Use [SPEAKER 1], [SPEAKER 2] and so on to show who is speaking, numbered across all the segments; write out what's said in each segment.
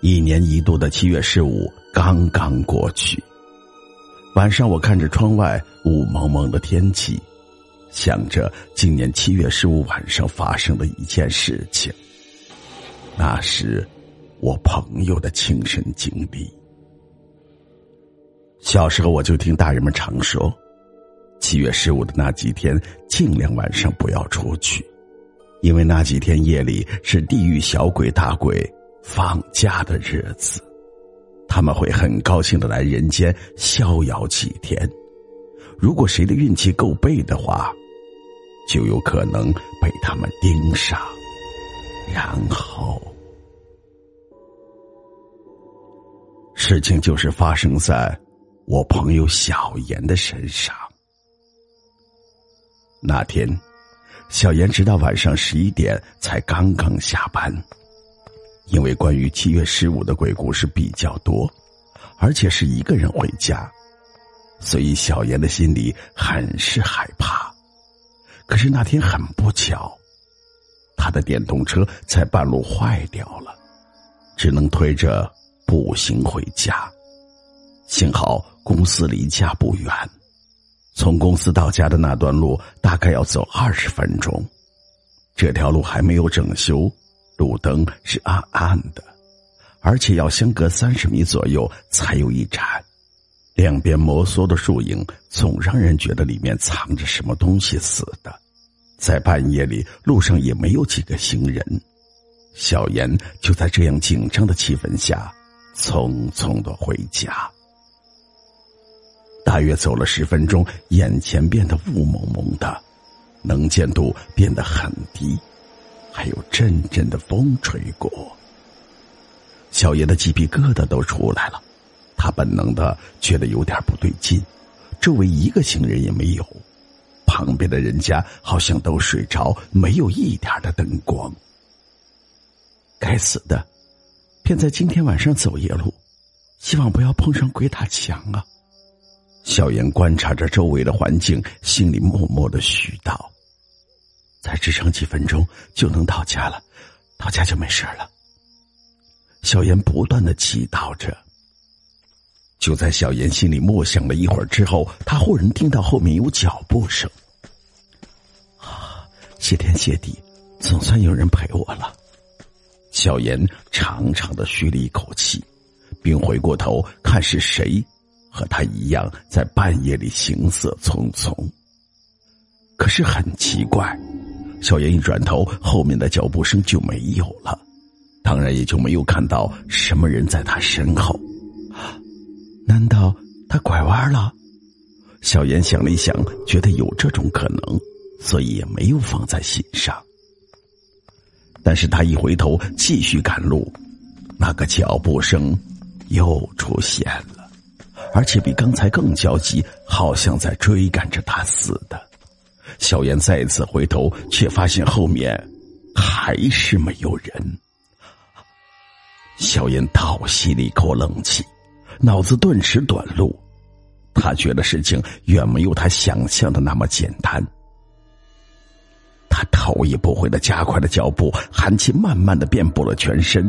[SPEAKER 1] 一年一度的七月十五刚刚过去，晚上我看着窗外雾蒙蒙的天气，想着今年七月十五晚上发生的一件事情。那是我朋友的亲身经历。小时候我就听大人们常说，七月十五的那几天尽量晚上不要出去，因为那几天夜里是地狱小鬼大鬼。放假的日子，他们会很高兴的来人间逍遥几天。如果谁的运气够背的话，就有可能被他们盯上。然后，事情就是发生在我朋友小妍的身上。那天，小妍直到晚上十一点才刚刚下班。因为关于七月十五的鬼故事比较多，而且是一个人回家，所以小妍的心里很是害怕。可是那天很不巧，他的电动车在半路坏掉了，只能推着步行回家。幸好公司离家不远，从公司到家的那段路大概要走二十分钟。这条路还没有整修。路灯是暗暗的，而且要相隔三十米左右才有一盏。两边摩挲的树影，总让人觉得里面藏着什么东西似的。在半夜里，路上也没有几个行人。小妍就在这样紧张的气氛下，匆匆的回家。大约走了十分钟，眼前变得雾蒙蒙的，能见度变得很低。还有阵阵的风吹过，小爷的鸡皮疙瘩都出来了。他本能的觉得有点不对劲，周围一个行人也没有，旁边的人家好像都睡着，没有一点的灯光。该死的，偏在今天晚上走夜路，希望不要碰上鬼打墙啊！小妍观察着周围的环境，心里默默的许道。再支撑几分钟就能到家了，到家就没事了。小妍不断的祈祷着。就在小妍心里默想了一会儿之后，她忽然听到后面有脚步声。啊，谢天谢地，总算有人陪我了。小妍长长的吁了一口气，并回过头看是谁和他一样在半夜里行色匆匆。可是很奇怪。小妍一转头，后面的脚步声就没有了，当然也就没有看到什么人在他身后。难道他拐弯了？小妍想了一想，觉得有这种可能，所以也没有放在心上。但是他一回头继续赶路，那个脚步声又出现了，而且比刚才更焦急，好像在追赶着他似的。小妍再次回头，却发现后面还是没有人。小妍倒吸了一口冷气，脑子顿时短路。他觉得事情远没有他想象的那么简单。他头也不回的加快了脚步，寒气慢慢的遍布了全身，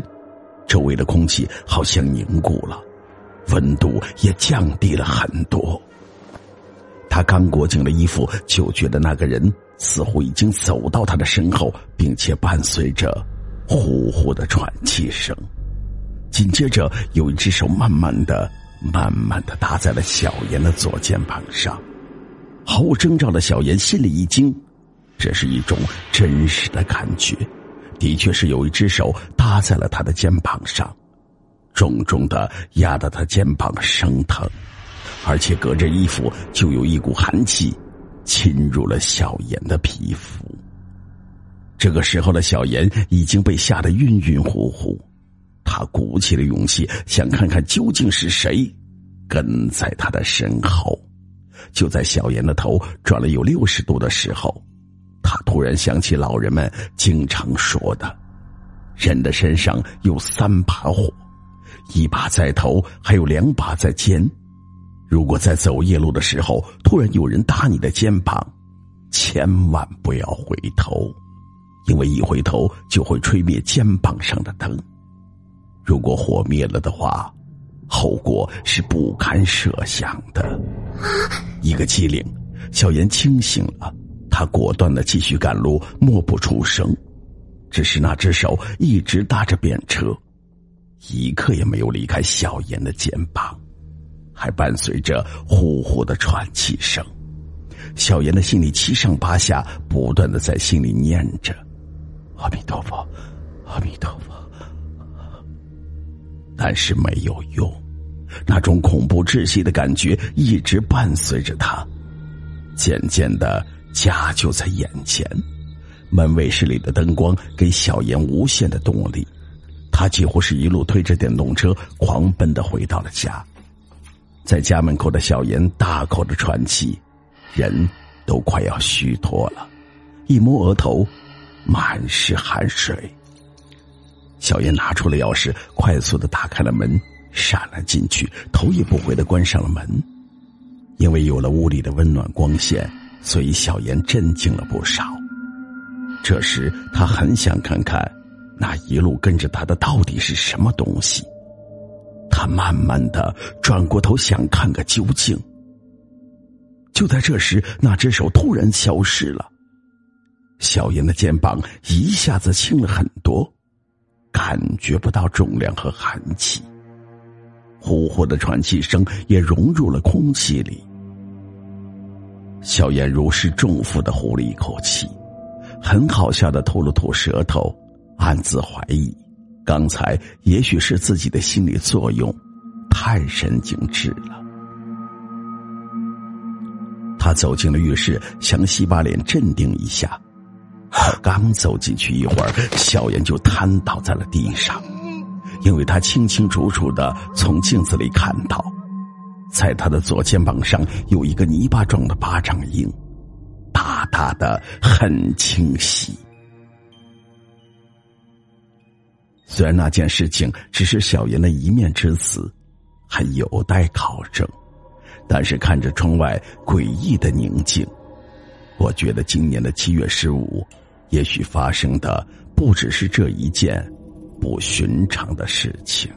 [SPEAKER 1] 周围的空气好像凝固了，温度也降低了很多。他刚裹紧了衣服，就觉得那个人似乎已经走到他的身后，并且伴随着呼呼的喘气声。紧接着，有一只手慢慢的、慢慢的搭在了小妍的左肩膀上。毫无征兆的小妍心里一惊，这是一种真实的感觉，的确是有一只手搭在了他的肩膀上，重重的压得他肩膀生疼。而且隔着衣服就有一股寒气侵入了小妍的皮肤。这个时候的小妍已经被吓得晕晕乎乎，她他鼓起了勇气，想看看究竟是谁跟在他的身后。就在小妍的头转了有六十度的时候，他突然想起老人们经常说的：“人的身上有三把火，一把在头，还有两把在肩。如果在走夜路的时候，突然有人搭你的肩膀，千万不要回头。”因为一回头就会吹灭肩膀上的灯，如果火灭了的话，后果是不堪设想的。一个机灵，小妍清醒了，他果断的继续赶路，默不出声。只是那只手一直搭着便车，一刻也没有离开小妍的肩膀，还伴随着呼呼的喘气声。小妍的心里七上八下，不断的在心里念着。阿弥陀佛，阿弥陀佛。但是没有用，那种恐怖窒息的感觉一直伴随着他。渐渐的，家就在眼前，门卫室里的灯光给小妍无限的动力，他几乎是一路推着电动车狂奔的回到了家。在家门口的小妍大口的喘气，人都快要虚脱了，一摸额头。满是汗水。小燕拿出了钥匙，快速的打开了门，闪了进去，头也不回的关上了门。因为有了屋里的温暖光线，所以小燕镇静了不少。这时，他很想看看那一路跟着他的到底是什么东西。他慢慢的转过头，想看个究竟。就在这时，那只手突然消失了。小妍的肩膀一下子轻了很多，感觉不到重量和寒气，呼呼的喘气声也融入了空气里。小妍如释重负的呼了一口气，很好笑的吐了吐舌头，暗自怀疑，刚才也许是自己的心理作用，太神经质了。他走进了浴室，想洗把脸镇定一下。刚走进去一会儿，小妍就瘫倒在了地上，因为她清清楚楚的从镜子里看到，在她的左肩膀上有一个泥巴状的巴掌印，大大的，很清晰。虽然那件事情只是小妍的一面之词，还有待考证，但是看着窗外诡异的宁静，我觉得今年的七月十五。也许发生的不只是这一件不寻常的事情。